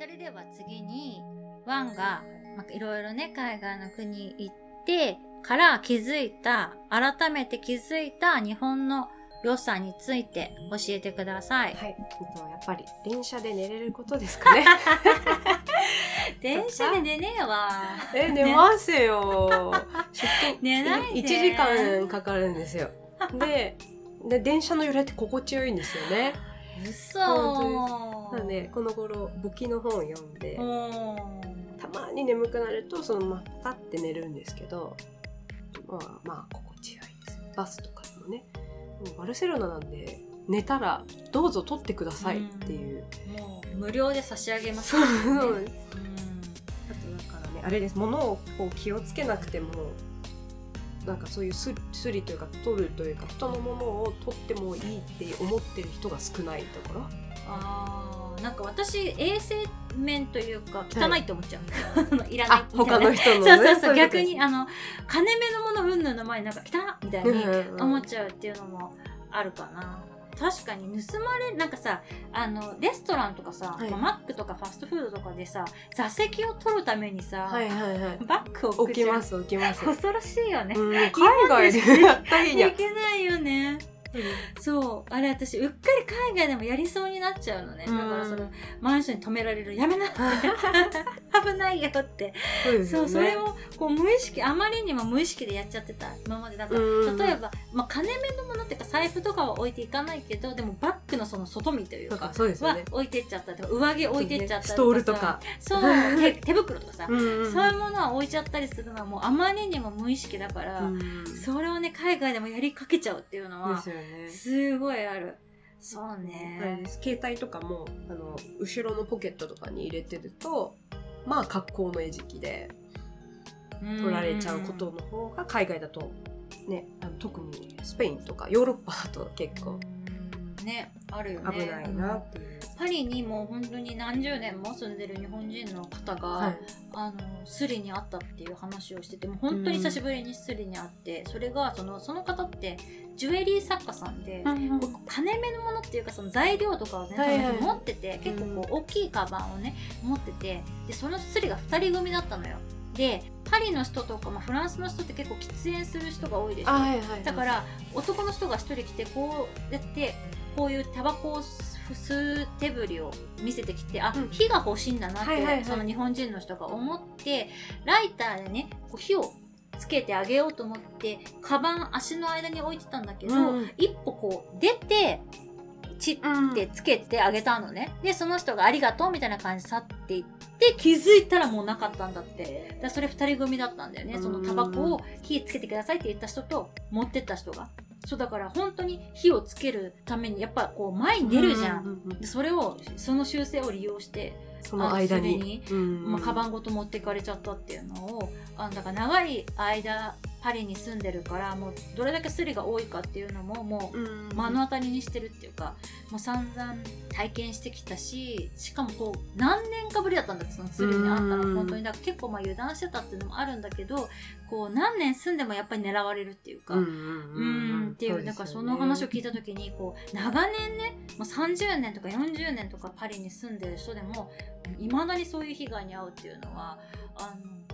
それでは次にワンがまあいろいろね海外の国行ってから気づいた改めて気づいた日本の良さについて教えてください。はい、えっとやっぱり電車で寝れることですかね。電車で寝ねえわ。え、寝ますよ。寝ないで1時間かかるんですよ。で、で電車の揺れって心地よいんですよね。嘘。本なので、この頃、簿記の本を読んで、うん。たまに眠くなると、そのままパッて寝るんですけど、まあまあ、心地よいです。バスとかでもね。もうバルセロナなんで、寝たらどうぞ取ってくださいっていう。もう無料で差し上げます。ねそう。ですあとだからねあれです。物をこう気をつけなくてもなんかそういうススリというか取るというか人のものを取ってもいいって思ってる人が少ないところ？あーなんか私衛生面というか汚いって思っちゃう、い、らないあみたいな。他の人の、ね、そうそうそうい逆にあの金目のものうんぬんの前になんか汚っみたいにうん。思っちゃうっていうのもあるかな確かに盗まれなんかさあのレストランとかさ、はい。まあマックとかファストフードとかでさ座席を取るためにさ、はいはいはい。バッグを置きます起きます、恐ろしいよね、うん、海外でやった日に いけないよねそう。あれ私うっかり海外でもやりそうになっちゃうのね。だからそのマンションに止められるやめな 危ないよって。そうですよね。そうそれをこう無意識あまりにも無意識でやっちゃってた今までだから。うん。例えば、まあ、金目のものっていうか財布とかは置いていかないけどでもバッグのその外見というかかそうですよはね置いてっちゃったりとか上着置いてっちゃったりとかさ。ストールとか。そう手手袋とかさ、うんうんそういうものは置いちゃったりするのはもうあまりにも無意識だから、うん。それ海外でもやりかけちゃうっていうのはですごいある。そうあれねです。携帯とかもあの後ろのポケットとかに入れてるとまあ格好の餌食で取られちゃうことの方が海外だとねあの特にスペインとかヨーロッパだと結構うんねあるよね。危ないな。っていう。パリにもう本当に何十年も住んでる日本人の方が、はい。あのスリに会ったっていう話をしててもう本当に久しぶりにスリに会って、それがそのその方ってジュエリー作家さんで、こう金目のものっていうかその材料とかをね、はいはい。持ってて結構こう大きいカバンをね持っててでそのスリが2人組だったのよ。でパリの人とか、まあ、フランスの人って結構喫煙する人が多いでしょ、あはいはいだから男の人が1人来てこうやってこういうタバコを吸う手振りを見せてきてあ、うん。火が欲しいんだなって、はいはいはい。その日本人の人が思ってライターでねこう火をつけてあげようと思ってカバン足の間に置いてたんだけど、うん。一歩こう出てチッてつけてあげたのね。でその人が「ありがとう」みたいな感じで去っていって気づいたらもうなかったんだって。だそれ2人組だったんだよね。そのタバコを火つけてくださいって言った人と持ってった人がそうだから本当に火をつけるためにやっぱこう前に出るじゃん、うううんでそれをその習性を利用して、その間あのに、うんまあ、カバンごと持っていかれちゃったっていうのをあのだから長い間パリに住んでるからもうどれだけスリが多いかっていうのももううん。目の当たりにしてるっていうかもう散々体験してきたししかもこう何年かぶりだったんだそのスリにあったうん。の本当に。だから結構まあ油断してたっていうのもあるんだけどこう何年住んでもやっぱり狙われるっていうか。うんうんっていうだからその話を聞いた時にこう長年ねもう30年とか40年とかパリに住んでる人でもいまだにそういう被害に遭うっていうのはあの